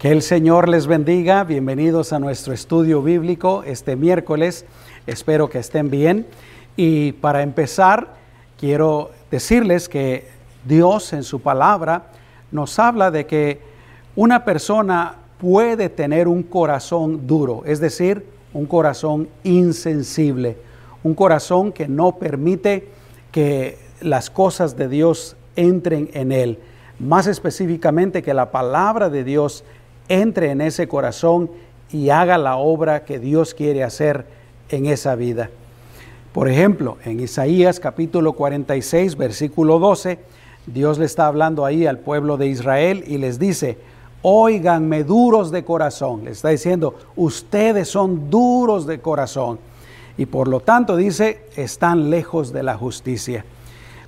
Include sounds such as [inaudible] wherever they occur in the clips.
Que el Señor les bendiga. Bienvenidos a nuestro estudio bíblico este miércoles. Espero que estén bien. Y para empezar, quiero decirles que Dios en su palabra nos habla de que una persona puede tener un corazón duro, es decir, un corazón insensible, un corazón que no permite que las cosas de Dios entren en él. Más específicamente que la palabra de Dios entre en ese corazón y haga la obra que Dios quiere hacer en esa vida. Por ejemplo, en Isaías capítulo 46, versículo 12, Dios le está hablando ahí al pueblo de Israel y les dice, oiganme duros de corazón. Le está diciendo, ustedes son duros de corazón. Y por lo tanto dice, están lejos de la justicia.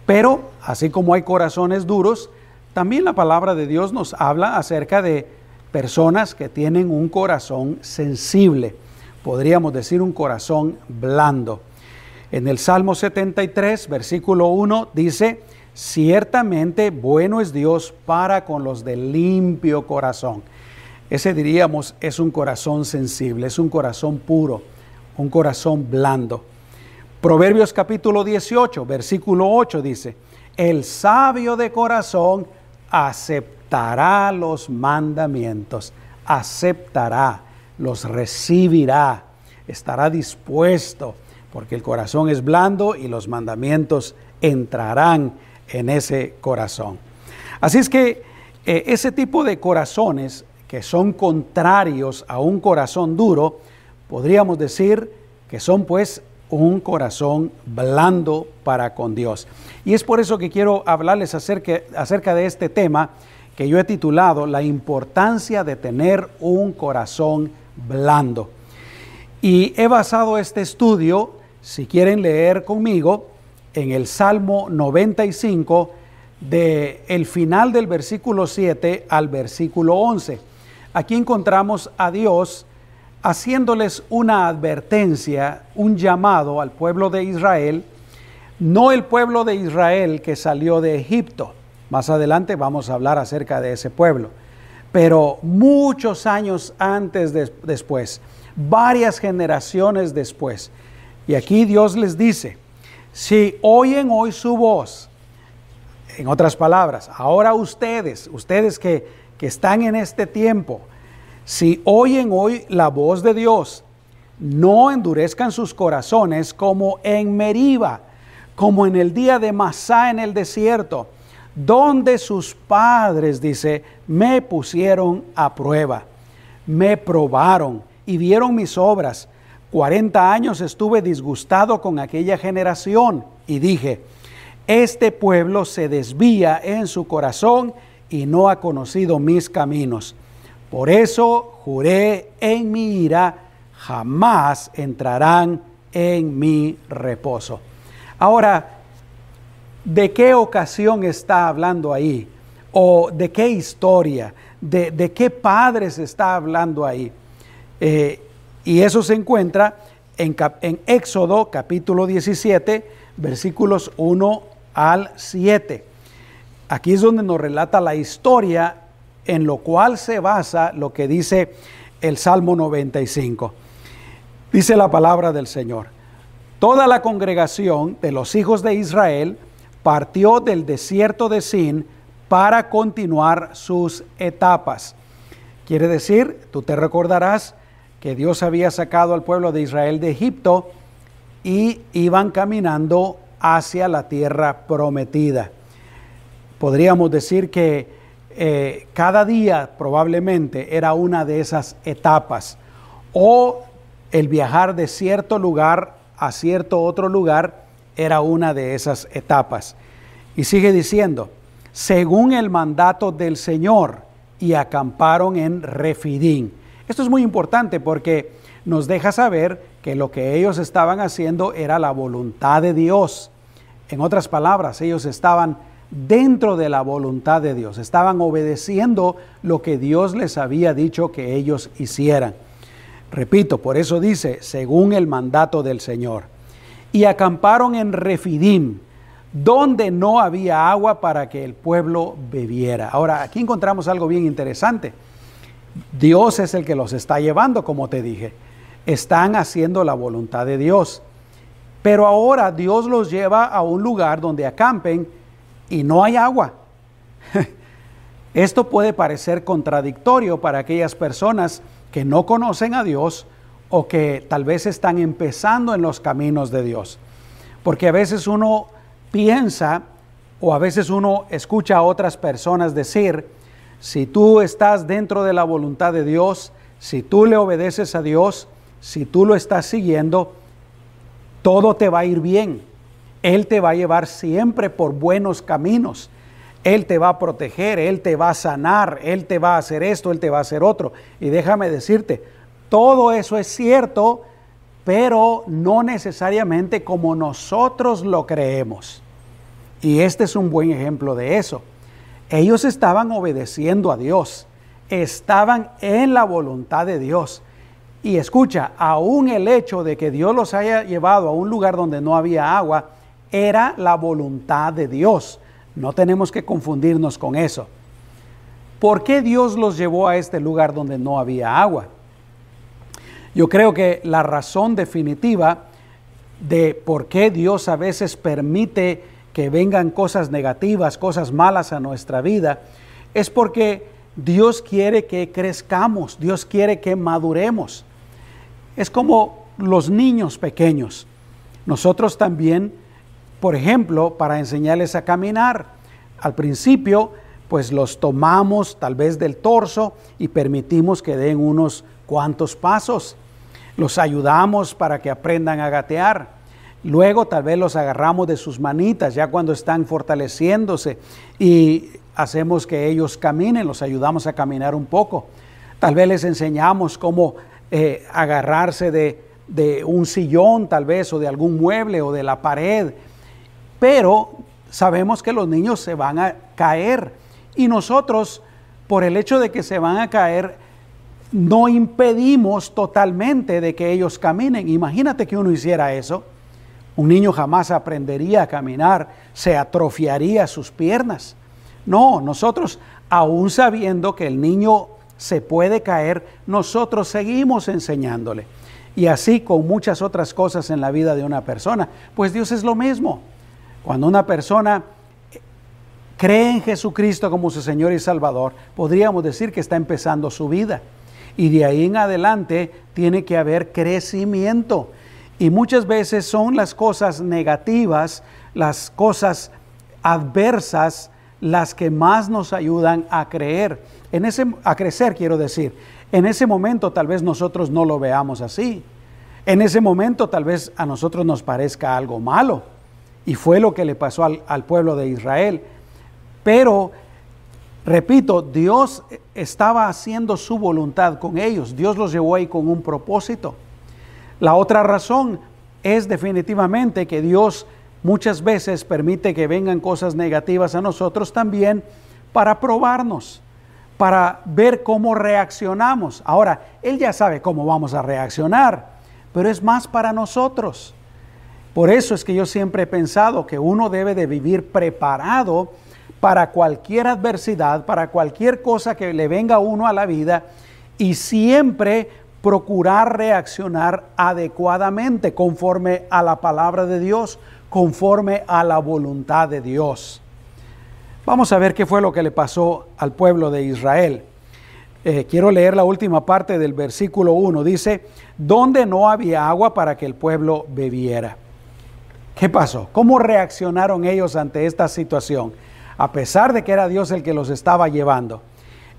Pero, así como hay corazones duros, también la palabra de Dios nos habla acerca de personas que tienen un corazón sensible, podríamos decir un corazón blando. En el Salmo 73, versículo 1 dice, ciertamente bueno es Dios para con los de limpio corazón. Ese diríamos es un corazón sensible, es un corazón puro, un corazón blando. Proverbios capítulo 18, versículo 8 dice, el sabio de corazón acepta los mandamientos, aceptará, los recibirá, estará dispuesto, porque el corazón es blando y los mandamientos entrarán en ese corazón. Así es que eh, ese tipo de corazones que son contrarios a un corazón duro, podríamos decir que son pues un corazón blando para con Dios. Y es por eso que quiero hablarles acerca de este tema que yo he titulado La importancia de tener un corazón blando. Y he basado este estudio, si quieren leer conmigo, en el Salmo 95, de el final del versículo 7 al versículo 11. Aquí encontramos a Dios haciéndoles una advertencia, un llamado al pueblo de Israel, no el pueblo de Israel que salió de Egipto, más adelante vamos a hablar acerca de ese pueblo. Pero muchos años antes, de, después, varias generaciones después, y aquí Dios les dice, si oyen hoy su voz, en otras palabras, ahora ustedes, ustedes que, que están en este tiempo, si oyen hoy la voz de Dios, no endurezcan sus corazones como en Meriba, como en el día de Masá en el desierto donde sus padres, dice, me pusieron a prueba, me probaron y vieron mis obras. Cuarenta años estuve disgustado con aquella generación y dije, este pueblo se desvía en su corazón y no ha conocido mis caminos. Por eso juré en mi ira, jamás entrarán en mi reposo. Ahora, ¿De qué ocasión está hablando ahí? ¿O de qué historia? ¿De, qué padres está hablando ahí? Eh, y eso se encuentra en, en Éxodo capítulo 17, versículos 1 al 7. Aquí es donde nos relata la historia en lo cual se basa lo que dice el Salmo 95. Dice la palabra del Señor. Toda la congregación de los hijos de Israel partió del desierto de Sin para continuar sus etapas. Quiere decir, tú te recordarás que Dios había sacado al pueblo de Israel de Egipto y iban caminando hacia la tierra prometida. Podríamos decir que eh, cada día probablemente era una de esas etapas o el viajar de cierto lugar a cierto otro lugar era una de esas etapas. Y sigue diciendo, según el mandato del Señor, y acamparon en Refidín. Esto es muy importante porque nos deja saber que lo que ellos estaban haciendo era la voluntad de Dios. En otras palabras, ellos estaban dentro de la voluntad de Dios, estaban obedeciendo lo que Dios les había dicho que ellos hicieran. Repito, por eso dice, según el mandato del Señor y acamparon en Refidim, donde no había agua para que el pueblo bebiera. Ahora, aquí encontramos algo bien interesante. Dios es el que los está llevando, como te dije. Están haciendo la voluntad de Dios. Pero ahora Dios los lleva a un lugar donde acampen y no hay agua. [laughs] Esto puede parecer contradictorio para aquellas personas que no conocen a Dios o que tal vez están empezando en los caminos de Dios. Porque a veces uno piensa o a veces uno escucha a otras personas decir, si tú estás dentro de la voluntad de Dios, si tú le obedeces a Dios, si tú lo estás siguiendo, todo te va a ir bien. Él te va a llevar siempre por buenos caminos. Él te va a proteger, Él te va a sanar, Él te va a hacer esto, Él te va a hacer otro. Y déjame decirte, todo eso es cierto, pero no necesariamente como nosotros lo creemos. Y este es un buen ejemplo de eso. Ellos estaban obedeciendo a Dios, estaban en la voluntad de Dios. Y escucha, aún el hecho de que Dios los haya llevado a un lugar donde no había agua, era la voluntad de Dios. No tenemos que confundirnos con eso. ¿Por qué Dios los llevó a este lugar donde no había agua? Yo creo que la razón definitiva de por qué Dios a veces permite que vengan cosas negativas, cosas malas a nuestra vida, es porque Dios quiere que crezcamos, Dios quiere que maduremos. Es como los niños pequeños. Nosotros también por ejemplo, para enseñarles a caminar. Al principio, pues los tomamos tal vez del torso y permitimos que den unos cuantos pasos. Los ayudamos para que aprendan a gatear. Luego tal vez los agarramos de sus manitas ya cuando están fortaleciéndose y hacemos que ellos caminen, los ayudamos a caminar un poco. Tal vez les enseñamos cómo eh, agarrarse de, de un sillón tal vez o de algún mueble o de la pared pero sabemos que los niños se van a caer y nosotros, por el hecho de que se van a caer, no impedimos totalmente de que ellos caminen. Imagínate que uno hiciera eso. Un niño jamás aprendería a caminar, se atrofiaría sus piernas. No, nosotros, aún sabiendo que el niño se puede caer, nosotros seguimos enseñándole. Y así con muchas otras cosas en la vida de una persona. Pues Dios es lo mismo. Cuando una persona cree en Jesucristo como su Señor y Salvador, podríamos decir que está empezando su vida. Y de ahí en adelante tiene que haber crecimiento. Y muchas veces son las cosas negativas, las cosas adversas, las que más nos ayudan a creer. En ese, a crecer, quiero decir. En ese momento tal vez nosotros no lo veamos así. En ese momento tal vez a nosotros nos parezca algo malo. Y fue lo que le pasó al, pueblo de Israel. Pero, repito, Dios estaba haciendo su voluntad con ellos. Dios los llevó ahí con un propósito. La otra razón es definitivamente que Dios muchas veces permite que vengan cosas negativas a nosotros también para probarnos, para ver cómo reaccionamos. Ahora, Él ya sabe cómo vamos a reaccionar, pero es más para nosotros. Por eso es que yo siempre he pensado que uno debe de vivir preparado para cualquier adversidad, para cualquier cosa que le venga a uno a la vida y siempre procurar reaccionar adecuadamente conforme a la palabra de Dios, conforme a la voluntad de Dios. Vamos a ver qué fue lo que le pasó al pueblo de Israel. Eh, quiero leer la última parte del versículo 1. Dice, donde no había agua para que el pueblo bebiera. ¿Qué pasó? ¿Cómo reaccionaron ellos ante esta situación? A pesar de que era Dios el que los estaba llevando.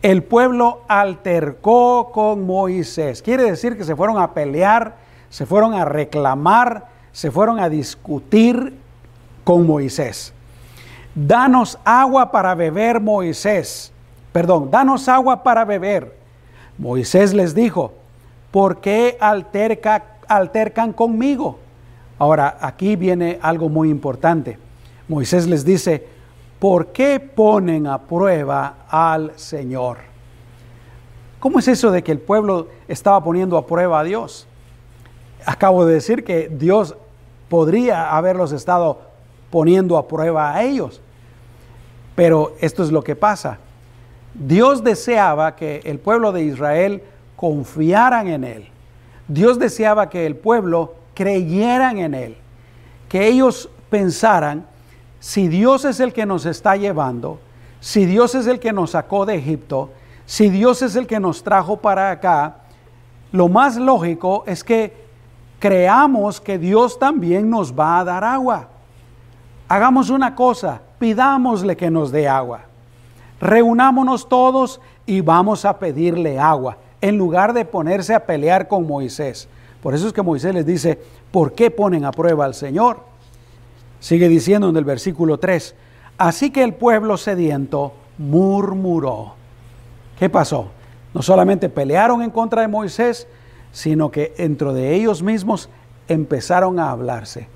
El pueblo altercó con Moisés. Quiere decir que se fueron a pelear, se fueron a reclamar, se fueron a discutir con Moisés. Danos agua para beber, Moisés. Perdón, danos agua para beber. Moisés les dijo, ¿por qué alterca, altercan conmigo? Ahora, aquí viene algo muy importante. Moisés les dice, ¿por qué ponen a prueba al Señor? ¿Cómo es eso de que el pueblo estaba poniendo a prueba a Dios? Acabo de decir que Dios podría haberlos estado poniendo a prueba a ellos. Pero esto es lo que pasa. Dios deseaba que el pueblo de Israel confiaran en Él. Dios deseaba que el pueblo creyeran en Él. Que ellos pensaran, si Dios es el que nos está llevando, si Dios es el que nos sacó de Egipto, si Dios es el que nos trajo para acá, lo más lógico es que creamos que Dios también nos va a dar agua. Hagamos una cosa, pidámosle que nos dé agua. Reunámonos todos y vamos a pedirle agua, en lugar de ponerse a pelear con Moisés. Por eso es que Moisés les dice, ¿por qué ponen a prueba al Señor? Sigue diciendo en el versículo 3, así que el pueblo sediento murmuró. ¿Qué pasó? No solamente pelearon en contra de Moisés, sino que dentro de ellos mismos empezaron a hablarse.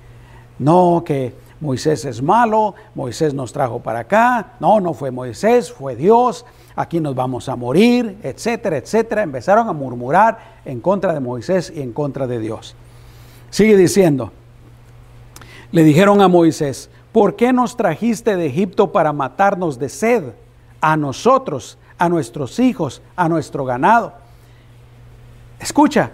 No, que Moisés es malo, Moisés nos trajo para acá, no, no fue Moisés, fue Dios, aquí nos vamos a morir, etcétera, etcétera. Empezaron a murmurar en contra de Moisés y en contra de Dios. Sigue diciendo, le dijeron a Moisés, ¿por qué nos trajiste de Egipto para matarnos de sed a nosotros, a nuestros hijos, a nuestro ganado? Escucha,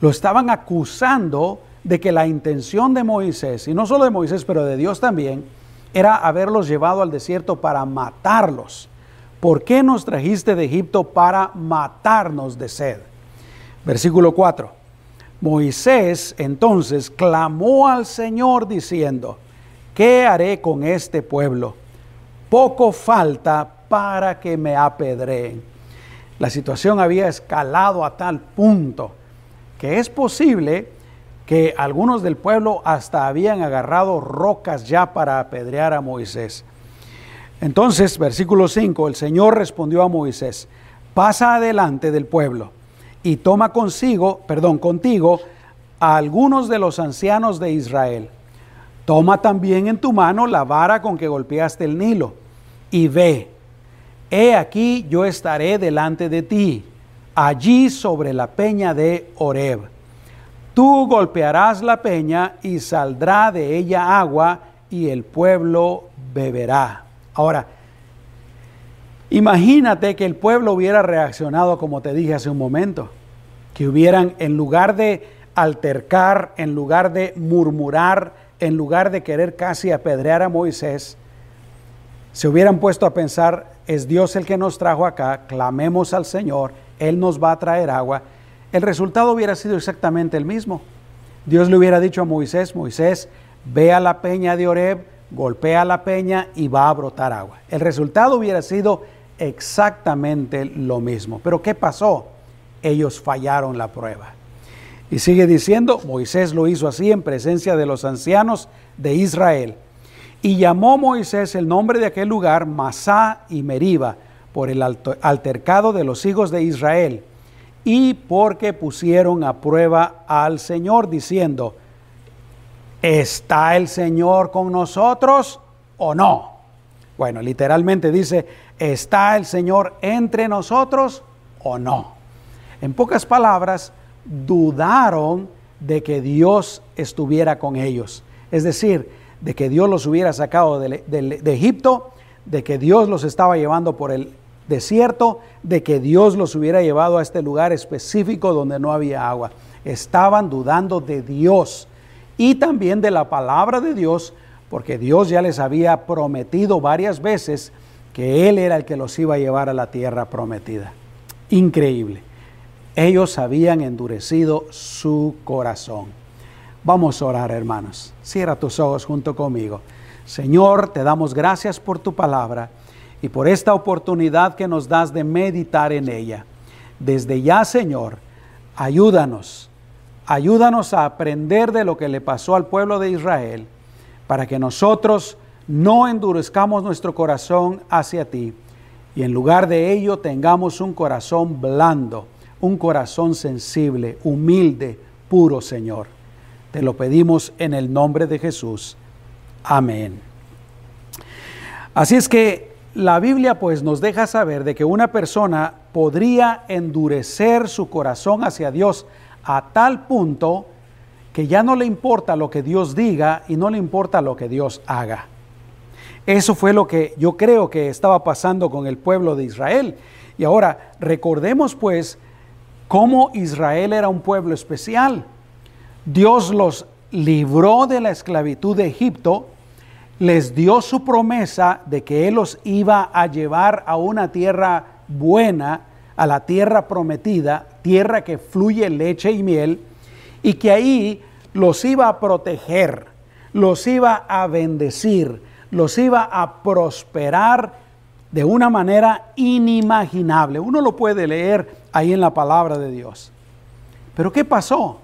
lo estaban acusando de que la intención de Moisés, y no solo de Moisés, pero de Dios también, era haberlos llevado al desierto para matarlos. ¿Por qué nos trajiste de Egipto para matarnos de sed? Versículo 4. Moisés entonces clamó al Señor diciendo, ¿qué haré con este pueblo? Poco falta para que me apedreen. La situación había escalado a tal punto que es posible que algunos del pueblo hasta habían agarrado rocas ya para apedrear a Moisés. Entonces, versículo 5, el Señor respondió a Moisés, pasa adelante del pueblo y toma consigo, perdón, contigo a algunos de los ancianos de Israel. Toma también en tu mano la vara con que golpeaste el Nilo y ve, he aquí yo estaré delante de ti, allí sobre la peña de Horeb Tú golpearás la peña y saldrá de ella agua y el pueblo beberá. Ahora, imagínate que el pueblo hubiera reaccionado como te dije hace un momento, que hubieran, en lugar de altercar, en lugar de murmurar, en lugar de querer casi apedrear a Moisés, se hubieran puesto a pensar, es Dios el que nos trajo acá, clamemos al Señor, Él nos va a traer agua el resultado hubiera sido exactamente el mismo. Dios le hubiera dicho a Moisés, Moisés, ve a la peña de Oreb, golpea la peña y va a brotar agua. El resultado hubiera sido exactamente lo mismo. Pero ¿qué pasó? Ellos fallaron la prueba. Y sigue diciendo, Moisés lo hizo así en presencia de los ancianos de Israel. Y llamó Moisés el nombre de aquel lugar Masá y Meriba, por el altercado de los hijos de Israel y porque pusieron a prueba al Señor diciendo, ¿está el Señor con nosotros o no? Bueno, literalmente dice, ¿está el Señor entre nosotros o no? En pocas palabras, dudaron de que Dios estuviera con ellos. Es decir, de que Dios los hubiera sacado de, Egipto, de que Dios los estaba llevando por el desierto de que Dios los hubiera llevado a este lugar específico donde no había agua. Estaban dudando de Dios y también de la palabra de Dios, porque Dios ya les había prometido varias veces que Él era el que los iba a llevar a la tierra prometida. Increíble. Ellos habían endurecido su corazón. Vamos a orar, hermanos. Cierra tus ojos junto conmigo. Señor, te damos gracias por tu palabra y por esta oportunidad que nos das de meditar en ella. Desde ya, Señor, ayúdanos, ayúdanos a aprender de lo que le pasó al pueblo de Israel, para que nosotros no endurezcamos nuestro corazón hacia ti y en lugar de ello tengamos un corazón blando, un corazón sensible, humilde, puro, Señor. Te lo pedimos en el nombre de Jesús. Amén. Así es que la Biblia pues nos deja saber de que una persona podría endurecer su corazón hacia Dios a tal punto que ya no le importa lo que Dios diga y no le importa lo que Dios haga. Eso fue lo que yo creo que estaba pasando con el pueblo de Israel. Y ahora recordemos pues cómo Israel era un pueblo especial. Dios los libró de la esclavitud de Egipto, les dio su promesa de que Él los iba a llevar a una tierra buena, a la tierra prometida, tierra que fluye leche y miel, y que ahí los iba a proteger, los iba a bendecir, los iba a prosperar de una manera inimaginable. Uno lo puede leer ahí en la palabra de Dios. Pero ¿qué pasó?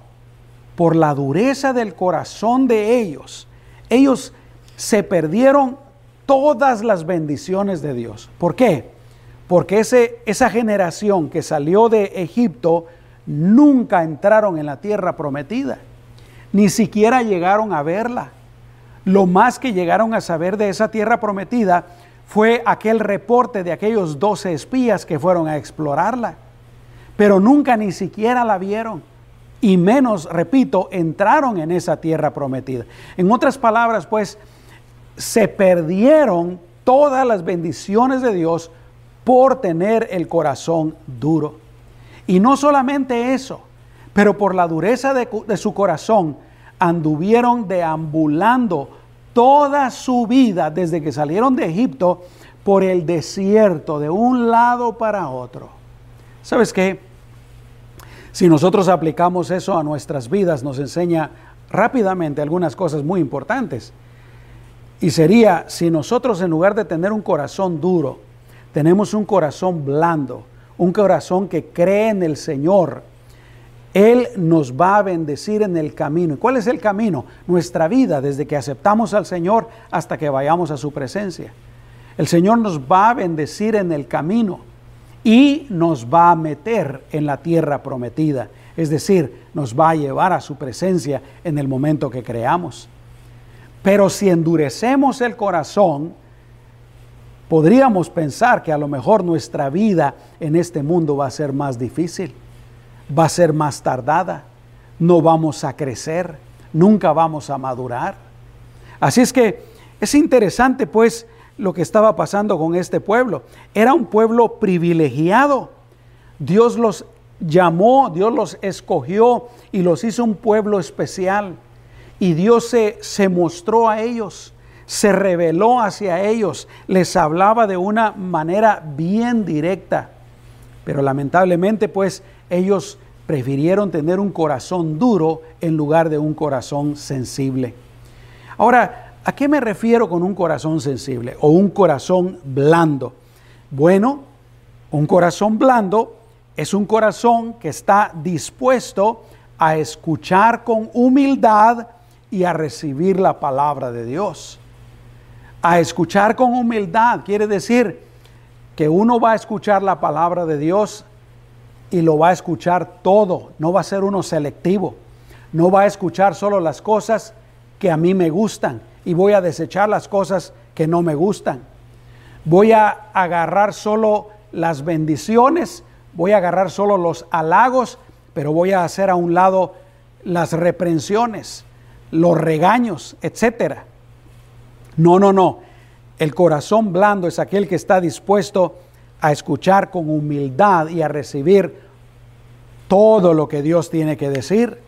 Por la dureza del corazón de ellos, ellos se perdieron todas las bendiciones de Dios. ¿Por qué? Porque ese, esa generación que salió de Egipto nunca entraron en la tierra prometida, ni siquiera llegaron a verla. Lo más que llegaron a saber de esa tierra prometida fue aquel reporte de aquellos doce espías que fueron a explorarla, pero nunca ni siquiera la vieron y menos, repito, entraron en esa tierra prometida. En otras palabras, pues, se perdieron todas las bendiciones de Dios por tener el corazón duro. Y no solamente eso, pero por la dureza de, su corazón anduvieron deambulando toda su vida desde que salieron de Egipto por el desierto, de un lado para otro. ¿Sabes qué? Si nosotros aplicamos eso a nuestras vidas, nos enseña rápidamente algunas cosas muy importantes. Y sería, si nosotros en lugar de tener un corazón duro, tenemos un corazón blando, un corazón que cree en el Señor, él nos va a bendecir en el camino. ¿Y cuál es el camino? Nuestra vida, desde que aceptamos al Señor hasta que vayamos a su presencia. El Señor nos va a bendecir en el camino y nos va a meter en la tierra prometida. Es decir, nos va a llevar a su presencia en el momento que creamos. Pero si endurecemos el corazón, podríamos pensar que a lo mejor nuestra vida en este mundo va a ser más difícil va a ser más tardada, no vamos a crecer, nunca vamos a madurar. Así es que es interesante pues lo que estaba pasando con este pueblo. Era un pueblo privilegiado. Dios los llamó, Dios los escogió y los hizo un pueblo especial. Y Dios se, se mostró a ellos, se reveló hacia ellos, les hablaba de una manera bien directa. Pero lamentablemente pues ellos prefirieron tener un corazón duro en lugar de un corazón sensible. Ahora, ¿a qué me refiero con un corazón sensible o un corazón blando? Bueno, un corazón blando es un corazón que está dispuesto a escuchar con humildad y a recibir la palabra de Dios. A escuchar con humildad quiere decir que uno va a escuchar la palabra de Dios y lo va a escuchar todo, no va a ser uno selectivo, no va a escuchar solo las cosas que a mí me gustan y voy a desechar las cosas que no me gustan. Voy a agarrar solo las bendiciones, voy a agarrar solo los halagos, pero voy a hacer a un lado las reprensiones, los regaños, etcétera. No, no, no. El corazón blando es aquel que está dispuesto a escuchar con humildad y a recibir todo lo que Dios tiene que decir.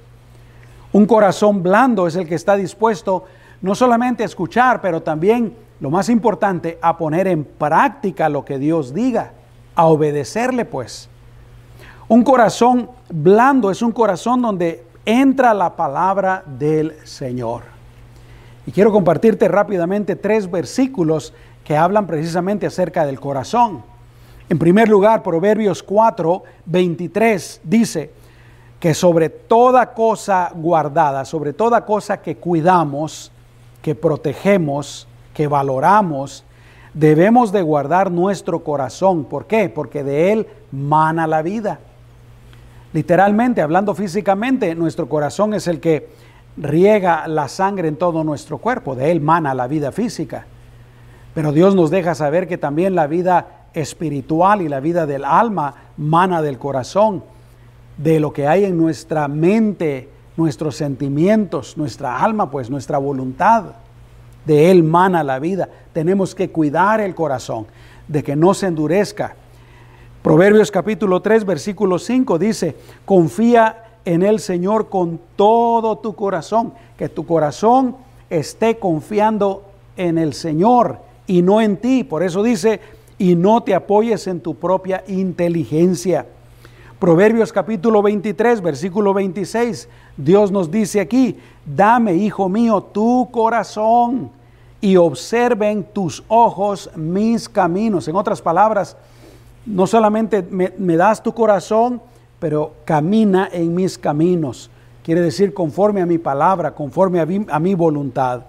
Un corazón blando es el que está dispuesto no solamente a escuchar, pero también, lo más importante, a poner en práctica lo que Dios diga, a obedecerle pues. Un corazón blando es un corazón donde entra la palabra del Señor. Y quiero compartirte rápidamente tres versículos que hablan precisamente acerca del corazón. En primer lugar, Proverbios 4, 23 dice que sobre toda cosa guardada, sobre toda cosa que cuidamos, que protegemos, que valoramos, debemos de guardar nuestro corazón. ¿Por qué? Porque de él mana la vida. Literalmente, hablando físicamente, nuestro corazón es el que riega la sangre en todo nuestro cuerpo, de él mana la vida física. Pero Dios nos deja saber que también la vida espiritual y la vida del alma mana del corazón, de lo que hay en nuestra mente, nuestros sentimientos, nuestra alma, pues nuestra voluntad. de él mana la vida. Tenemos que cuidar el corazón, de que no se endurezca. Proverbios capítulo 3, versículo 5 dice, confía en el Señor con todo tu corazón, que tu corazón esté confiando en el Señor y no en ti. Por eso dice, y no te apoyes en tu propia inteligencia. Proverbios capítulo 23, versículo 26, Dios nos dice aquí, dame, hijo mío, tu corazón y observen tus ojos mis caminos. En otras palabras, no solamente me, me das tu corazón, pero camina en mis caminos. Quiere decir conforme a mi palabra, conforme a mi, voluntad.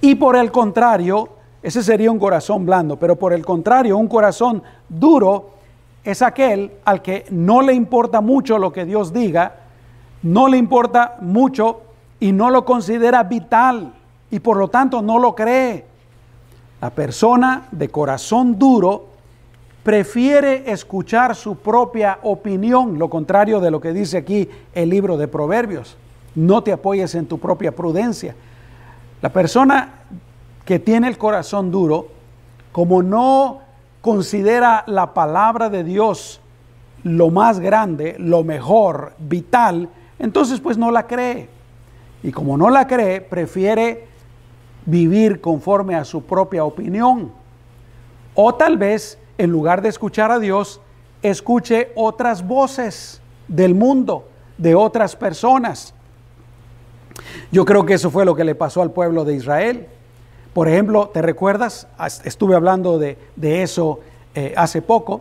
Y por el contrario, ese sería un corazón blando, pero por el contrario, un corazón duro es aquel al que no le importa mucho lo que Dios diga, no le importa mucho y no lo considera vital y por lo tanto no lo cree. La persona de corazón duro prefiere escuchar su propia opinión, lo contrario de lo que dice aquí el libro de Proverbios. No te apoyes en tu propia prudencia. La persona que tiene el corazón duro, como no considera la palabra de Dios lo más grande, lo mejor, vital, entonces pues no la cree. Y como no la cree, prefiere vivir conforme a su propia opinión. O tal vez en lugar de escuchar a Dios, escuche otras voces del mundo, de otras personas. Yo creo que eso fue lo que le pasó al pueblo de Israel. Por ejemplo, ¿te recuerdas? Estuve hablando de, eso eh, hace poco,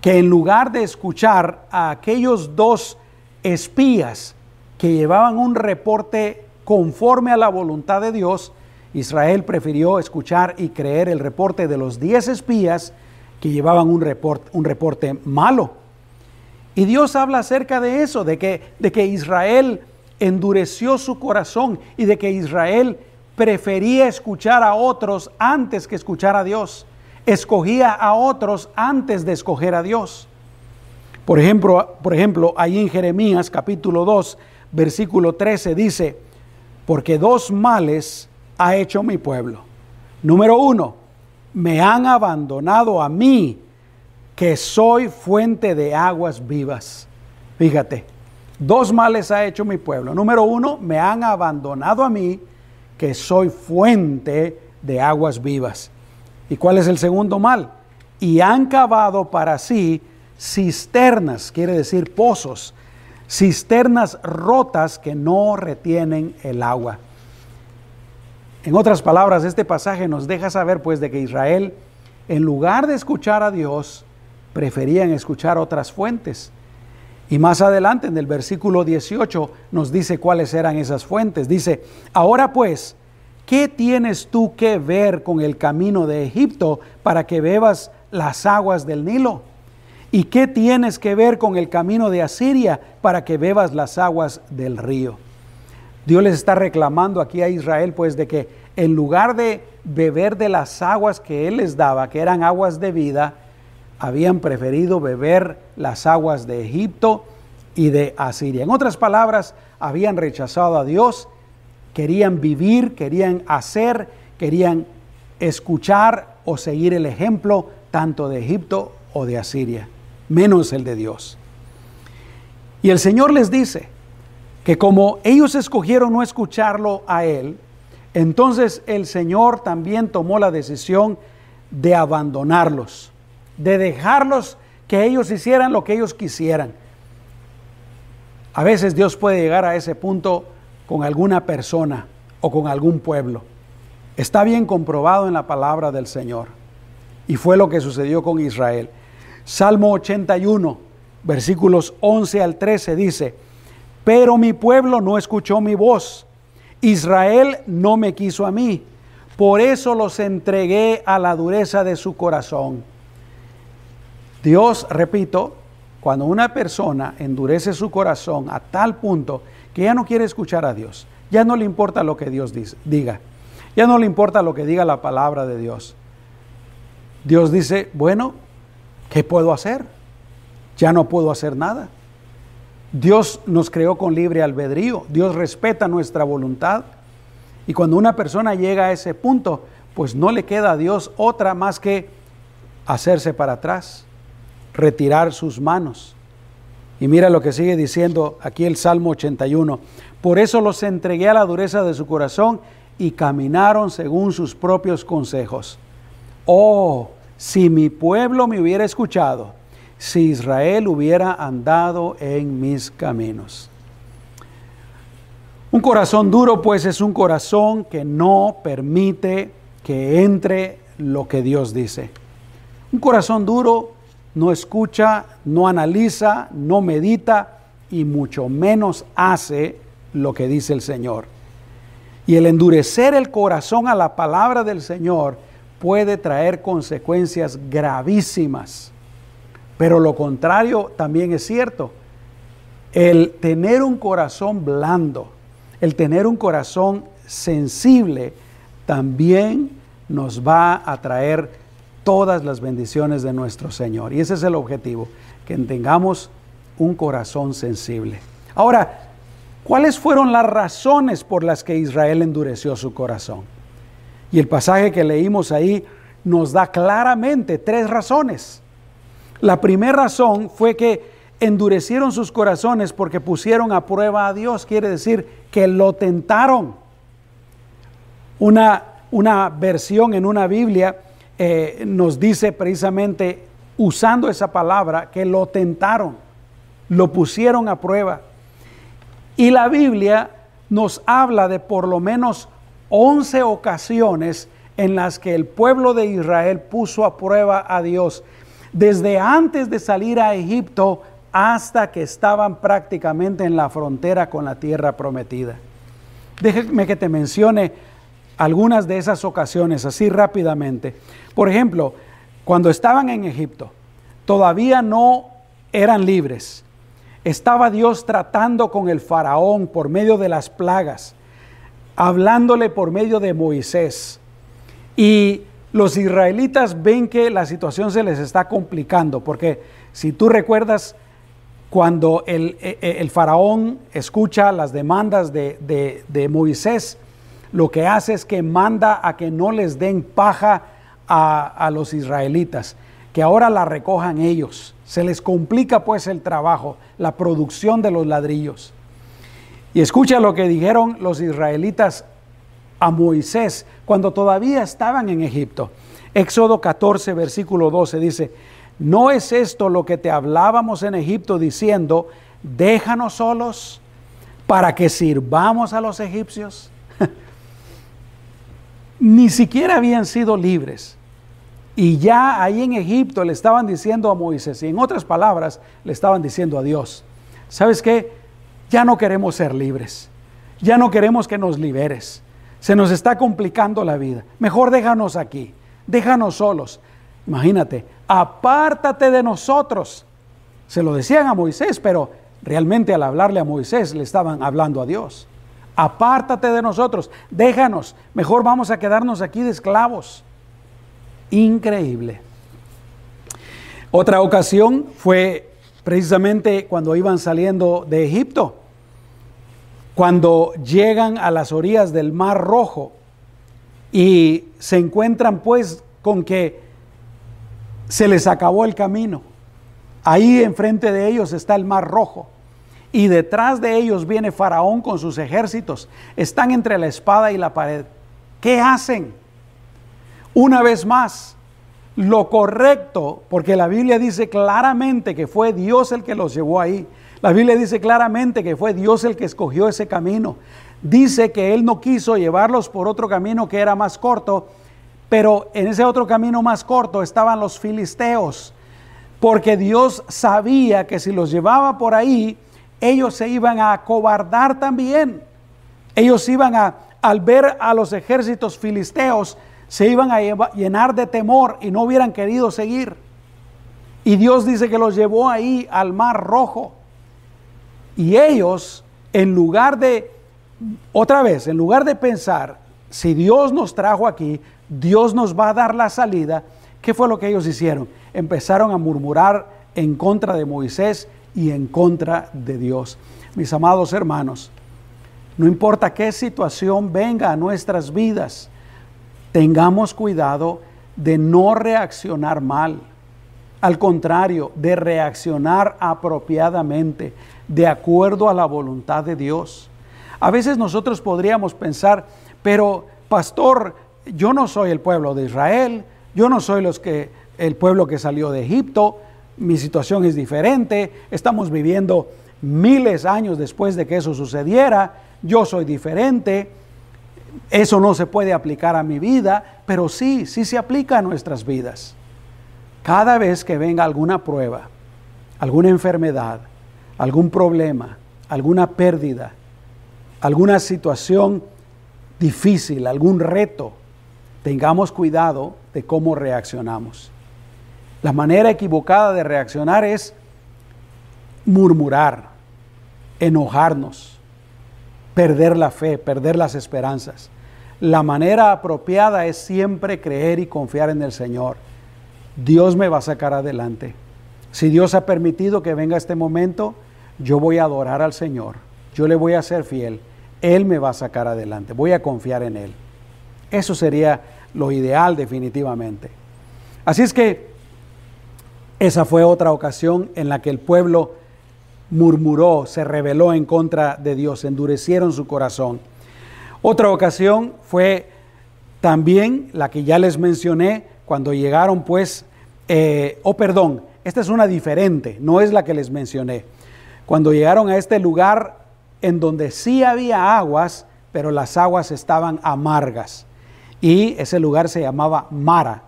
que en lugar de escuchar a aquellos dos espías que llevaban un reporte conforme a la voluntad de Dios, Israel prefirió escuchar y creer el reporte de los diez espías que llevaban un reporte, un reporte malo. Y Dios habla acerca de eso, de que, de que Israel endureció su corazón y de que Israel prefería escuchar a otros antes que escuchar a Dios. Escogía a otros antes de escoger a Dios. Por ejemplo, por ejemplo, ahí en Jeremías capítulo 2, versículo 13 dice, porque dos males ha hecho mi pueblo. Número uno, me han abandonado a mí, que soy fuente de aguas vivas. Fíjate, dos males ha hecho mi pueblo. Número uno, me han abandonado a mí, que soy fuente de aguas vivas. ¿Y cuál es el segundo mal? Y han cavado para sí cisternas, quiere decir pozos, cisternas rotas que no retienen el agua. En otras palabras, este pasaje nos deja saber pues de que Israel, en lugar de escuchar a Dios, preferían escuchar otras fuentes. Y más adelante en el versículo 18 nos dice cuáles eran esas fuentes. Dice, ahora pues, ¿qué tienes tú que ver con el camino de Egipto para que bebas las aguas del Nilo? ¿Y qué tienes que ver con el camino de Asiria para que bebas las aguas del río? Dios les está reclamando aquí a Israel pues de que en lugar de beber de las aguas que Él les daba, que eran aguas de vida, habían preferido beber las aguas de Egipto y de Asiria. En otras palabras, habían rechazado a Dios, querían vivir, querían hacer, querían escuchar o seguir el ejemplo tanto de Egipto o de Asiria, menos el de Dios. Y el Señor les dice, que como ellos escogieron no escucharlo a Él, entonces el Señor también tomó la decisión de abandonarlos, de dejarlos que ellos hicieran lo que ellos quisieran. A veces Dios puede llegar a ese punto con alguna persona o con algún pueblo. Está bien comprobado en la palabra del Señor. Y fue lo que sucedió con Israel. Salmo 81, versículos 11 al 13 dice, pero mi pueblo no escuchó mi voz. Israel no me quiso a mí. Por eso los entregué a la dureza de su corazón. Dios, repito, cuando una persona endurece su corazón a tal punto que ya no quiere escuchar a Dios, ya no le importa lo que Dios diga, ya no le importa lo que diga la palabra de Dios. Dios dice, bueno, ¿qué puedo hacer? Ya no puedo hacer nada. Dios nos creó con libre albedrío, Dios respeta nuestra voluntad Y cuando una persona llega a ese punto, pues no le queda a Dios otra más que hacerse para atrás, retirar sus manos. Y mira lo que sigue diciendo aquí el Salmo 81. Por eso los entregué a la dureza de su corazón y caminaron según sus propios consejos. Oh, si mi pueblo me hubiera escuchado, si Israel hubiera andado en mis caminos. Un corazón duro pues es un corazón que no permite que entre lo que Dios dice. Un corazón duro no escucha, no analiza, no medita y mucho menos hace lo que dice el Señor. Y el endurecer el corazón a la palabra del Señor puede traer consecuencias gravísimas. Pero lo contrario también es cierto. El tener un corazón blando, el tener un corazón sensible, también nos va a traer todas las bendiciones de nuestro Señor. Y ese es el objetivo, que tengamos un corazón sensible. Ahora, ¿cuáles fueron las razones por las que Israel endureció su corazón? Y el pasaje que leímos ahí nos da claramente tres razones. La primera razón fue que endurecieron sus corazones porque pusieron a prueba a Dios, quiere decir que lo tentaron. Una, una versión en una Biblia eh, nos dice precisamente, usando esa palabra, que lo tentaron, lo pusieron a prueba. Y la Biblia nos habla de por lo menos 11 ocasiones en las que el pueblo de Israel puso a prueba a Dios, desde antes de salir a Egipto hasta que estaban prácticamente en la frontera con la tierra prometida. Déjeme que te mencione algunas de esas ocasiones así rápidamente. Por ejemplo, cuando estaban en Egipto, todavía no eran libres. Estaba Dios tratando con el faraón por medio de las plagas, hablándole por medio de Moisés. Y los israelitas ven que la situación se les está complicando, porque si tú recuerdas, cuando el, e, e, faraón escucha las demandas de, de, Moisés, lo que hace es que manda a que no les den paja a, los israelitas, que ahora la recojan ellos. Se les complica pues el trabajo, la producción de los ladrillos. Y escucha lo que dijeron los israelitas a Moisés cuando todavía estaban en Egipto. Éxodo 14, versículo 12 dice, ¿No es esto lo que te hablábamos en Egipto diciendo, déjanos solos para que sirvamos a los egipcios? [laughs] Ni siquiera habían sido libres. Y ya ahí en Egipto le estaban diciendo a Moisés, y en otras palabras le estaban diciendo a Dios, ¿sabes qué? Ya no queremos ser libres, ya no queremos que nos liberes, se nos está complicando la vida, mejor déjanos aquí, déjanos solos. Imagínate, apártate de nosotros. Se lo decían a Moisés, pero realmente al hablarle a Moisés le estaban hablando a Dios. Apártate de nosotros, déjanos, mejor vamos a quedarnos aquí de esclavos. Increíble. Otra ocasión fue precisamente cuando iban saliendo de Egipto, cuando llegan a las orillas del Mar Rojo y se encuentran pues con que se les acabó el camino. Ahí enfrente de ellos está el mar rojo. Y detrás de ellos viene Faraón con sus ejércitos. Están entre la espada y la pared. ¿Qué hacen? Una vez más, lo correcto, porque la Biblia dice claramente que fue Dios el que los llevó ahí. La Biblia dice claramente que fue Dios el que escogió ese camino. Dice que Él no quiso llevarlos por otro camino que era más corto, pero en ese otro camino más corto estaban los filisteos, porque Dios sabía que si los llevaba por ahí, ellos se iban a acobardar también. Ellos iban a, al ver a los ejércitos filisteos, se iban a llenar de temor y no hubieran querido seguir. Y Dios dice que los llevó ahí al mar rojo. Y ellos, en lugar de, otra vez, en lugar de pensar, si Dios nos trajo aquí, Dios nos va a dar la salida. ¿Qué fue lo que ellos hicieron? Empezaron a murmurar en contra de Moisés y en contra de Dios. Mis amados hermanos, No importa qué situación venga a nuestras vidas, tengamos cuidado de no reaccionar mal. Al contrario, de reaccionar apropiadamente, de acuerdo a la voluntad de Dios. A veces nosotros podríamos pensar, pero pastor, yo no soy el pueblo de Israel, yo no soy los que el pueblo que salió de Egipto, mi situación es diferente, estamos viviendo miles de años después de que eso sucediera, yo soy diferente, eso no se puede aplicar a mi vida, pero sí, sí se aplica a nuestras vidas. Cada vez que venga alguna prueba, alguna enfermedad, algún problema, alguna pérdida, alguna situación difícil, algún reto, tengamos cuidado de cómo reaccionamos. La manera equivocada de reaccionar es murmurar, enojarnos, perder la fe, perder las esperanzas. La manera apropiada es siempre creer y confiar en el Señor. Dios me va a sacar adelante. Si Dios ha permitido que venga este momento, yo voy a adorar al Señor. Yo le voy a ser fiel. Él me va a sacar adelante. Voy a confiar en Él. Eso sería lo ideal definitivamente. Así es que esa fue otra ocasión en la que el pueblo murmuró, se rebeló en contra de Dios, endurecieron su corazón. Otra ocasión fue también la que ya les mencioné, cuando llegaron pues, eh, oh perdón, esta es una diferente, no es la que les mencioné. Cuando llegaron a este lugar en donde sí había aguas, pero las aguas estaban amargas. Y ese lugar se llamaba Mara.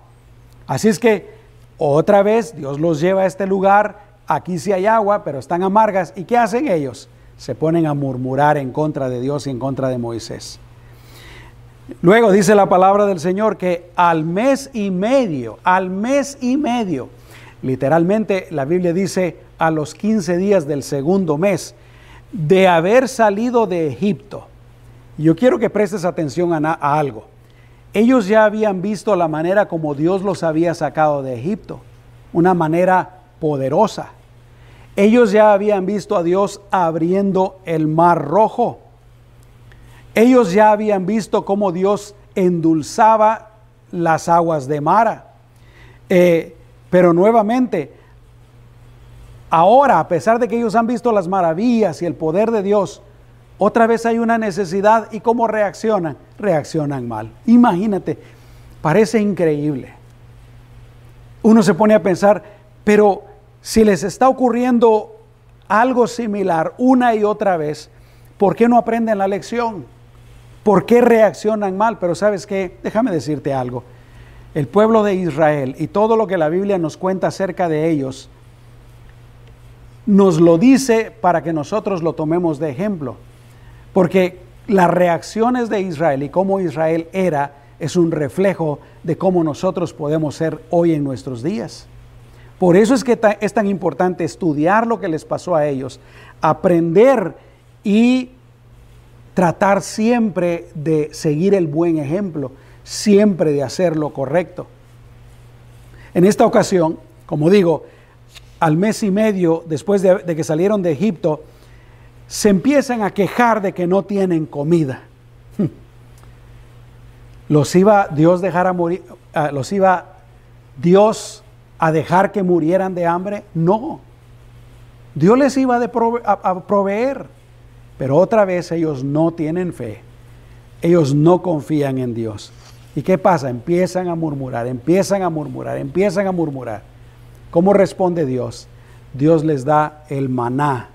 Así es que otra vez Dios los lleva a este lugar, aquí sí hay agua, pero están amargas. ¿Y qué hacen ellos? Se ponen a murmurar en contra de Dios y en contra de Moisés. Luego dice la palabra del Señor que al mes y medio, al mes y medio, literalmente la Biblia dice a los 15 días del segundo mes, de haber salido de Egipto. Yo quiero que prestes atención a, a algo. Ellos ya habían visto la manera como Dios los había sacado de Egipto, una manera poderosa. Ellos ya habían visto a Dios abriendo el mar rojo. Ellos ya habían visto cómo Dios endulzaba las aguas de Mara. Eh, pero nuevamente, ahora, a pesar de que ellos han visto las maravillas y el poder de Dios, otra vez hay una necesidad y cómo reaccionan, reaccionan mal. Imagínate, parece increíble. Uno se pone a pensar, pero si les está ocurriendo algo similar una y otra vez, ¿por qué no aprenden la lección? ¿Por qué reaccionan mal? Pero sabes qué, déjame decirte algo. El pueblo de Israel y todo lo que la Biblia nos cuenta acerca de ellos, nos lo dice para que nosotros lo tomemos de ejemplo. Porque las reacciones de Israel y cómo Israel era es un reflejo de cómo nosotros podemos ser hoy en nuestros días. Por eso es que es tan importante estudiar lo que les pasó a ellos, aprender y tratar siempre de seguir el buen ejemplo, siempre de hacer lo correcto. En esta ocasión, como digo, al mes y medio después de, que salieron de Egipto, se empiezan a quejar de que no tienen comida. [laughs] ¿Los iba Dios dejar a morir? Ah, ¿Los iba Dios a dejar que murieran de hambre? No. Dios les iba a proveer. Pero otra vez ellos no tienen fe. Ellos no confían en Dios. ¿Y qué pasa? Empiezan a murmurar, empiezan a murmurar, empiezan a murmurar. ¿Cómo responde Dios? Dios les da el maná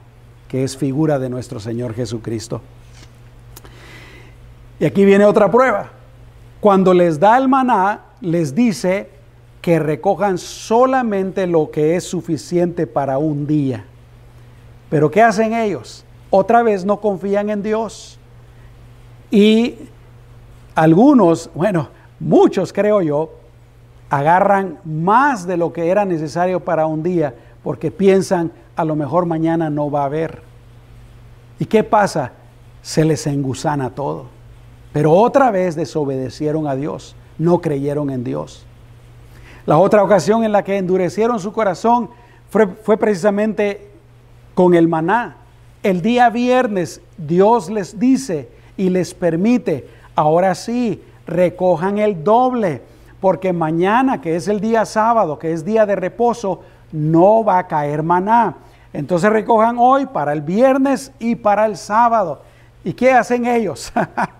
que es figura de nuestro Señor Jesucristo. Y aquí viene otra prueba. Cuando les da el maná, les dice que recojan solamente lo que es suficiente para un día. Pero ¿qué hacen ellos? Otra vez no confían en Dios. Y algunos, bueno, muchos creo yo, agarran más de lo que era necesario para un día porque piensan, a lo mejor mañana no va a haber. ¿Y qué pasa? Se les engusana todo. Pero otra vez desobedecieron a Dios, no creyeron en Dios. La otra ocasión en la que endurecieron su corazón fue, fue precisamente con el maná. El día viernes Dios les dice y les permite, ahora sí, recojan el doble, porque mañana, que es el día sábado, que es día de reposo, no va a caer maná. Entonces recojan hoy para el viernes y para el sábado. ¿Y qué hacen ellos?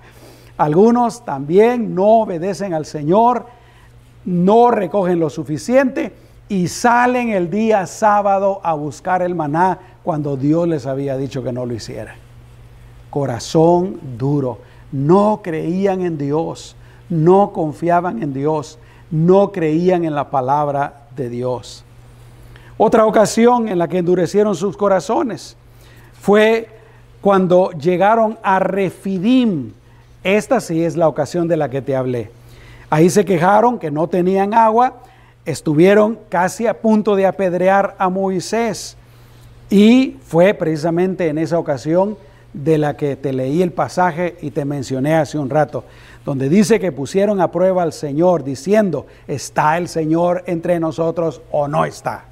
[laughs] Algunos también no obedecen al Señor, no recogen lo suficiente y salen el día sábado a buscar el maná cuando Dios les había dicho que no lo hiciera. Corazón duro. No creían en Dios, no confiaban en Dios, no creían en la palabra de Dios. Otra ocasión en la que endurecieron sus corazones fue cuando llegaron a Refidim. Esta sí es la ocasión de la que te hablé. Ahí se quejaron que no tenían agua, estuvieron casi a punto de apedrear a Moisés. Y fue precisamente en esa ocasión de la que te leí el pasaje y te mencioné hace un rato, donde dice que pusieron a prueba al Señor diciendo, ¿está el Señor entre nosotros o no está?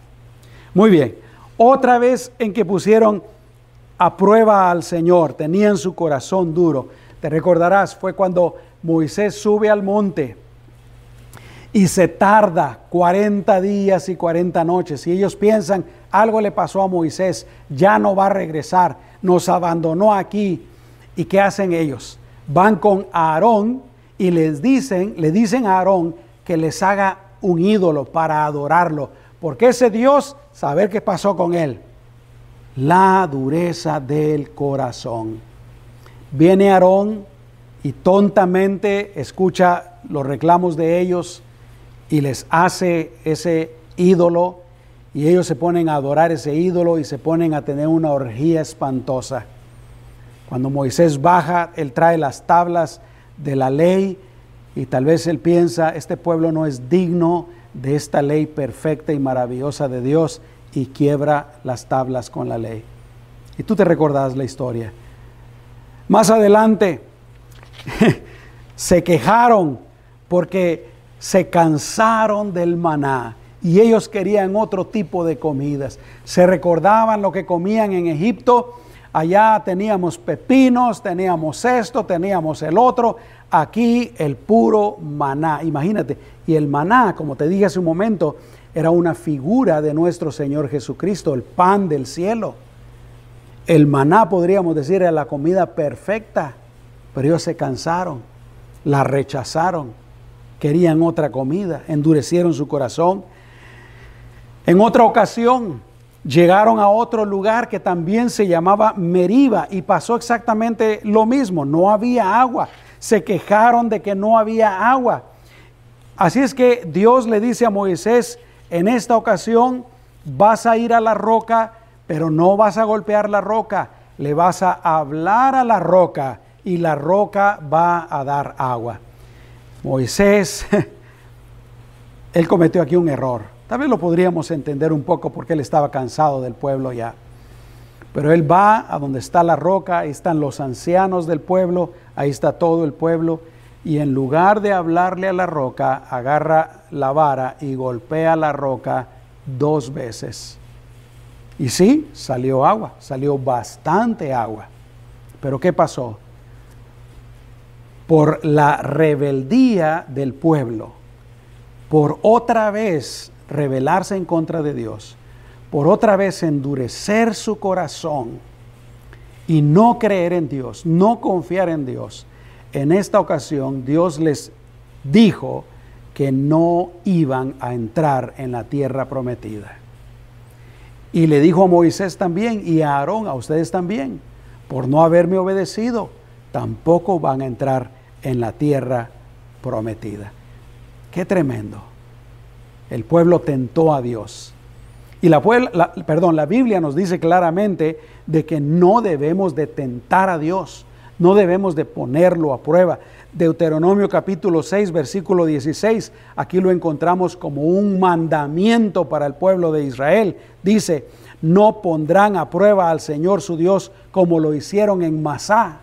Muy bien. Otra vez en que pusieron a prueba al Señor, tenían su corazón duro. Te recordarás, fue cuando Moisés sube al monte y se tarda 40 días y 40 noches. Y ellos piensan, algo le pasó a Moisés, ya no va a regresar, nos abandonó aquí. ¿Y qué hacen ellos? Van con Aarón y les dicen, le dicen a Aarón que les haga un ídolo para adorarlo, porque ese Dios saber qué pasó con él. La dureza del corazón. Viene Aarón y tontamente escucha los reclamos de ellos y les hace ese ídolo y ellos se ponen a adorar ese ídolo y se ponen a tener una orgía espantosa. Cuando Moisés baja, él trae las tablas de la ley y tal vez él piensa, este pueblo no es digno de esta ley perfecta y maravillosa de Dios y quiebra las tablas con la ley. Y tú te recordás la historia. Más adelante [laughs] se quejaron porque se cansaron del maná y ellos querían otro tipo de comidas. Se recordaban lo que comían en Egipto. Allá teníamos pepinos, teníamos esto, teníamos el otro. Aquí el puro maná. Imagínate, y el maná, como te dije hace un momento, era una figura de nuestro Señor Jesucristo, el pan del cielo. El maná, podríamos decir, era la comida perfecta, pero ellos se cansaron, la rechazaron, querían otra comida, endurecieron su corazón. En otra ocasión, llegaron a otro lugar que también se llamaba Meriba y pasó exactamente lo mismo, no había agua, se quejaron de que no había agua. Así es que Dios le dice a Moisés, en esta ocasión vas a ir a la roca, pero no vas a golpear la roca, le vas a hablar a la roca y la roca va a dar agua. Moisés, [laughs] él cometió aquí un error. Tal vez lo podríamos entender un poco porque él estaba cansado del pueblo ya. Pero él va a donde está la roca, ahí están los ancianos del pueblo, ahí está todo el pueblo y en lugar de hablarle a la roca, agarra la vara y golpea la roca dos veces. Y sí, salió agua, salió bastante agua. Pero ¿qué pasó? Por la rebeldía del pueblo, por otra vez rebelarse en contra de Dios, por otra vez endurecer su corazón y no creer en Dios, no confiar en Dios, en esta ocasión Dios les dijo que no iban a entrar en la tierra prometida. Y le dijo a Moisés también y a Aarón, a ustedes también, por no haberme obedecido, tampoco van a entrar en la tierra prometida. Qué tremendo. El pueblo tentó a Dios. Y la, perdón, la Biblia nos dice claramente de que no debemos de tentar a Dios no debemos de ponerlo a prueba. Deuteronomio capítulo 6, versículo 16, aquí lo encontramos como un mandamiento para el pueblo de Israel. Dice, no pondrán a prueba al Señor su Dios como lo hicieron en Masá.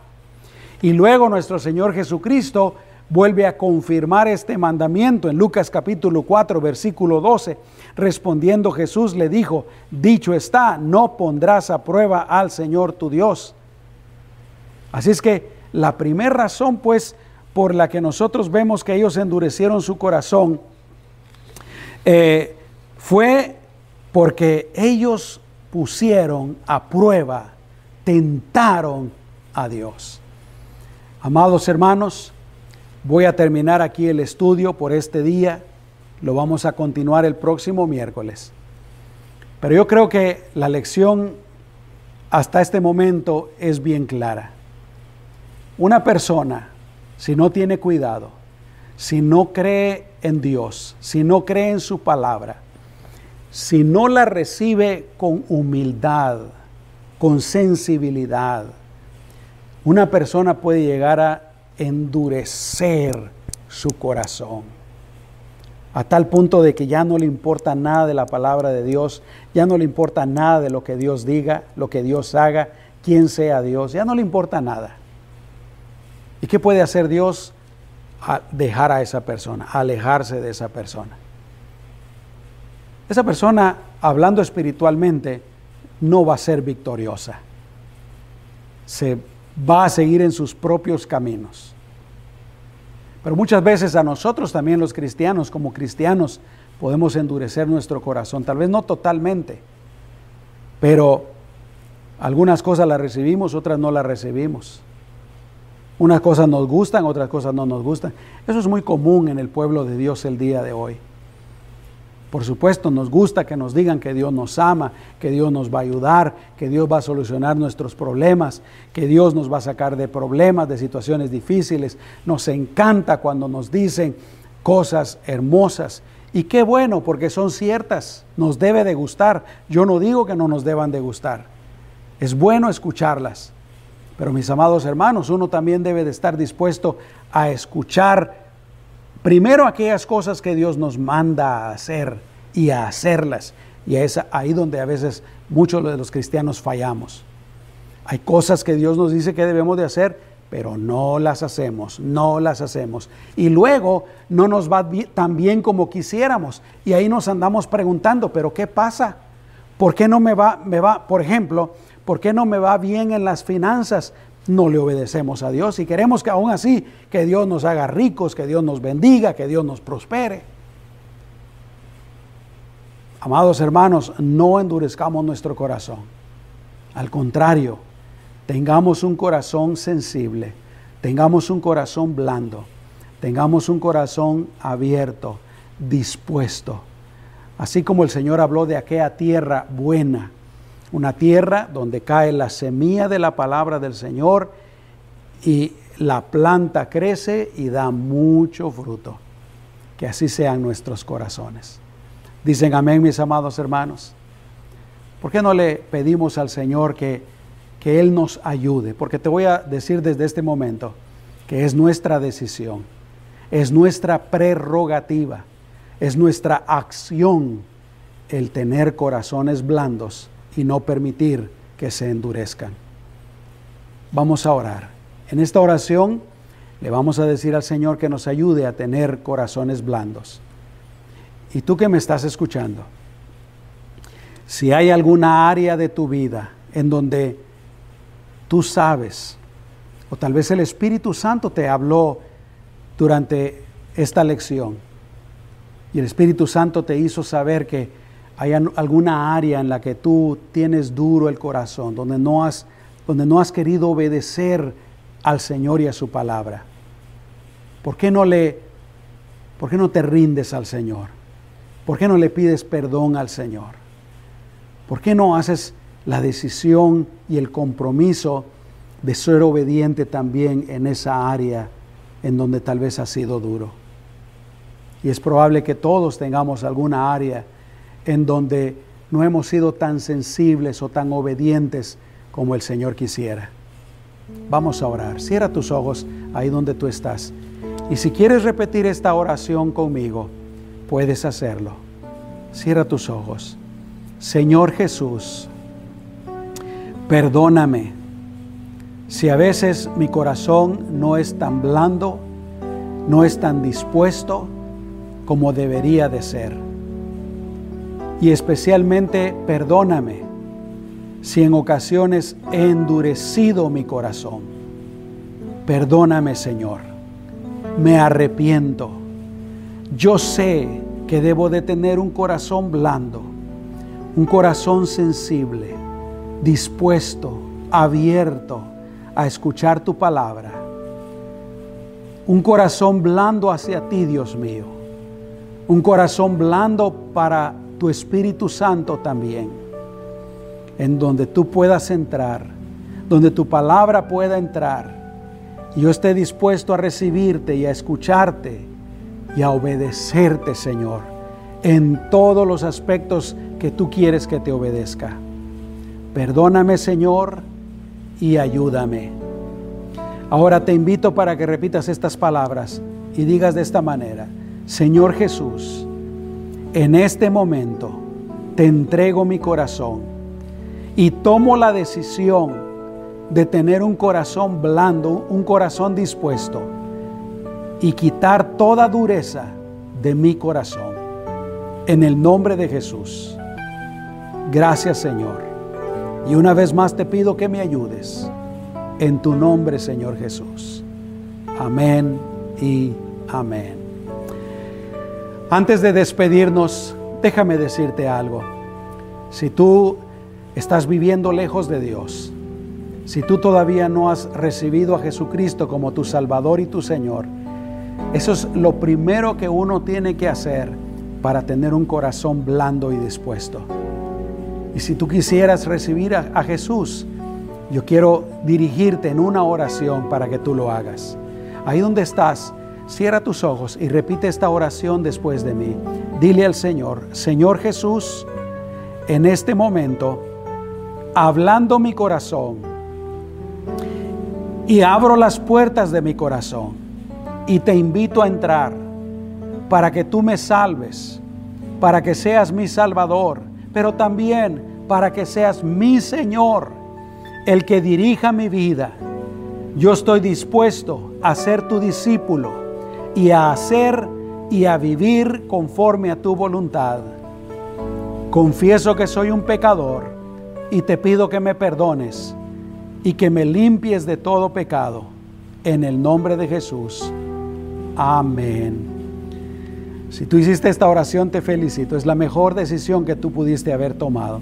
Y luego nuestro Señor Jesucristo vuelve a confirmar este mandamiento en Lucas capítulo 4, versículo 12. Respondiendo Jesús le dijo, dicho está, no pondrás a prueba al Señor tu Dios. Así es que la primera razón pues por la que nosotros vemos que ellos endurecieron su corazón eh, fue porque ellos pusieron a prueba, tentaron a Dios. Amados hermanos, voy a terminar aquí el estudio por este día. Lo vamos a continuar el próximo miércoles. Pero yo creo que la lección hasta este momento es bien clara. Una persona, si no tiene cuidado, si no cree en Dios, si no cree en su palabra, si no la recibe con humildad, con sensibilidad, una persona puede llegar a endurecer su corazón a tal punto de que ya no le importa nada de la palabra de Dios, ya no le importa nada de lo que Dios diga, lo que Dios haga, quién sea Dios, ya no le importa nada. ¿Y qué puede hacer Dios? A dejar a esa persona, alejarse de esa persona. Esa persona, hablando espiritualmente, no va a ser victoriosa. Se va a seguir en sus propios caminos. Pero muchas veces a nosotros también los cristianos, como cristianos, podemos endurecer nuestro corazón. Tal vez no totalmente, pero algunas cosas las recibimos, otras no las recibimos. Unas cosas nos gustan, otras cosas no nos gustan. Eso es muy común en el pueblo de Dios el día de hoy. Por supuesto, nos gusta que nos digan que Dios nos ama, que Dios nos va a ayudar, que Dios va a solucionar nuestros problemas, que Dios nos va a sacar de problemas, de situaciones difíciles. Nos encanta cuando nos dicen cosas hermosas. Y qué bueno, porque son ciertas, nos debe de gustar. Yo no digo que no nos deban de gustar. Es bueno escucharlas. Pero mis amados hermanos, uno también debe de estar dispuesto a escuchar Primero aquellas cosas que Dios nos manda a hacer y a hacerlas. Y es ahí donde a veces muchos de los cristianos fallamos. Hay cosas que Dios nos dice que debemos de hacer, pero no las hacemos, no las hacemos. Y luego no nos va tan bien como quisiéramos. Y ahí nos andamos preguntando, pero ¿qué pasa? ¿Por qué no me va, me va, por ejemplo, por qué no me va bien en las finanzas? No le obedecemos a Dios y queremos que aún así que Dios nos haga ricos, que Dios nos bendiga, que Dios nos prospere. Amados hermanos, no endurezcamos nuestro corazón. Al contrario, tengamos un corazón sensible, tengamos un corazón blando, tengamos un corazón abierto, dispuesto. Así como el Señor habló de aquella tierra buena, una tierra donde cae la semilla de la palabra del Señor y la planta crece y da mucho fruto. Que así sean nuestros corazones. Dicen amén, mis amados hermanos. ¿Por qué no le pedimos al Señor que, que Él nos ayude? Porque te voy a decir desde este momento que es nuestra decisión, es nuestra prerrogativa, es nuestra acción el tener corazones blandos y no permitir que se endurezcan. Vamos a orar. En esta oración le vamos a decir al Señor que nos ayude a tener corazones blandos. Y tú que me estás escuchando, si hay alguna área de tu vida en donde tú sabes, o tal vez el Espíritu Santo te habló durante esta lección, y el Espíritu Santo te hizo saber que hay alguna área en la que tú tienes duro el corazón, donde no has, donde no has querido obedecer al Señor y a su palabra. ¿Por qué no le, por qué no te rindes al Señor? ¿Por qué no le pides perdón al Señor? ¿Por qué no haces la decisión y el compromiso de ser obediente también en esa área en donde tal vez ha sido duro? Y es probable que todos tengamos alguna área en donde no hemos sido tan sensibles o tan obedientes como el Señor quisiera. Vamos a orar. Cierra tus ojos ahí donde tú estás. Y si quieres repetir esta oración conmigo, puedes hacerlo. Cierra tus ojos. Señor Jesús, perdóname si a veces mi corazón no es tan blando no es tan dispuesto como debería de ser. Y especialmente perdóname si en ocasiones he endurecido mi corazón. Perdóname Señor, me arrepiento. Yo sé que debo de tener un corazón blando, un corazón sensible, dispuesto, abierto a escuchar tu palabra. Un corazón blando hacia ti, Dios mío. Un corazón blando para tu Espíritu Santo también. En donde tú puedas entrar, donde tu palabra pueda entrar. Y yo esté dispuesto a recibirte y a escucharte y a obedecerte, Señor, en todos los aspectos que tú quieres que te obedezca. Perdóname, Señor, y ayúdame. Ahora te invito para que repitas estas palabras y digas de esta manera, Señor Jesús, en este momento te entrego mi corazón y tomo la decisión de tener un corazón blando, un corazón dispuesto y quitar toda dureza de mi corazón. En el nombre de Jesús. Gracias Señor. Y una vez más te pido que me ayudes. En tu nombre, Señor Jesús. Amén y amén. Antes de despedirnos, déjame decirte algo. Si tú estás viviendo lejos de Dios, si tú todavía no has recibido a Jesucristo como tu Salvador y tu Señor, eso es lo primero que uno tiene que hacer para tener un corazón blando y dispuesto. Y si tú quisieras recibir a, Jesús, yo quiero dirigirte en una oración para que tú lo hagas. Ahí donde estás, cierra tus ojos y repite esta oración después de mí. Dile al Señor, Señor Jesús, en este momento, hablando mi corazón, y abro las puertas de mi corazón y te invito a entrar para que tú me salves, para que seas mi Salvador pero también para que seas mi Señor, el que dirija mi vida. Yo estoy dispuesto a ser tu discípulo y a hacer y a vivir conforme a tu voluntad. Confieso que soy un pecador y te pido que me perdones y que me limpies de todo pecado. En el nombre de Jesús. Amén. Si tú hiciste esta oración, te felicito. Es la mejor decisión que tú pudiste haber tomado.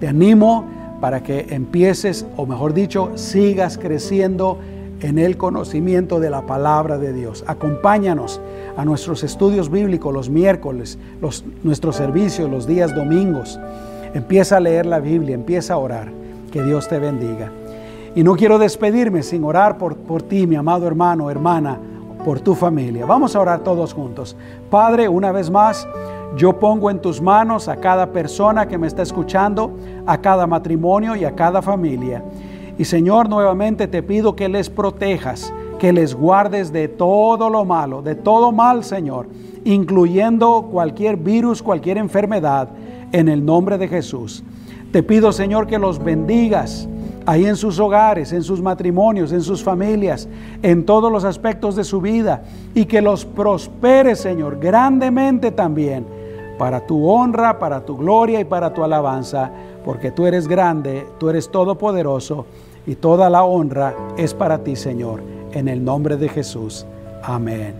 Te animo para que empieces, o mejor dicho, sigas creciendo en el conocimiento de la palabra de Dios. Acompáñanos a nuestros estudios bíblicos los miércoles, nuestros servicios los días domingos. Empieza a leer la Biblia, empieza a orar. Que Dios te bendiga. Y no quiero despedirme sin orar por, por ti, mi amado hermano, hermana por tu familia. Vamos a orar todos juntos. Padre, una vez más, yo pongo en tus manos a cada persona que me está escuchando, a cada matrimonio y a cada familia. Y Señor, nuevamente te pido que les protejas, que les guardes de todo lo malo, de todo mal, Señor, incluyendo cualquier virus, cualquier enfermedad, en el nombre de Jesús. Te pido, Señor, que los bendigas ahí en sus hogares, en sus matrimonios, en sus familias, en todos los aspectos de su vida y que los prospere, Señor, grandemente también, para tu honra, para tu gloria y para tu alabanza, porque tú eres grande, tú eres todopoderoso y toda la honra es para ti, Señor, en el nombre de Jesús. Amén.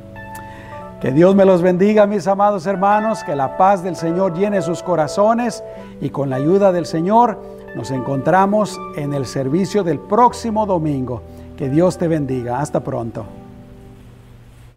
Que Dios me los bendiga, mis amados hermanos, que la paz del Señor llene sus corazones y con la ayuda del Señor, nos encontramos en el servicio del próximo domingo. Que Dios te bendiga. Hasta pronto.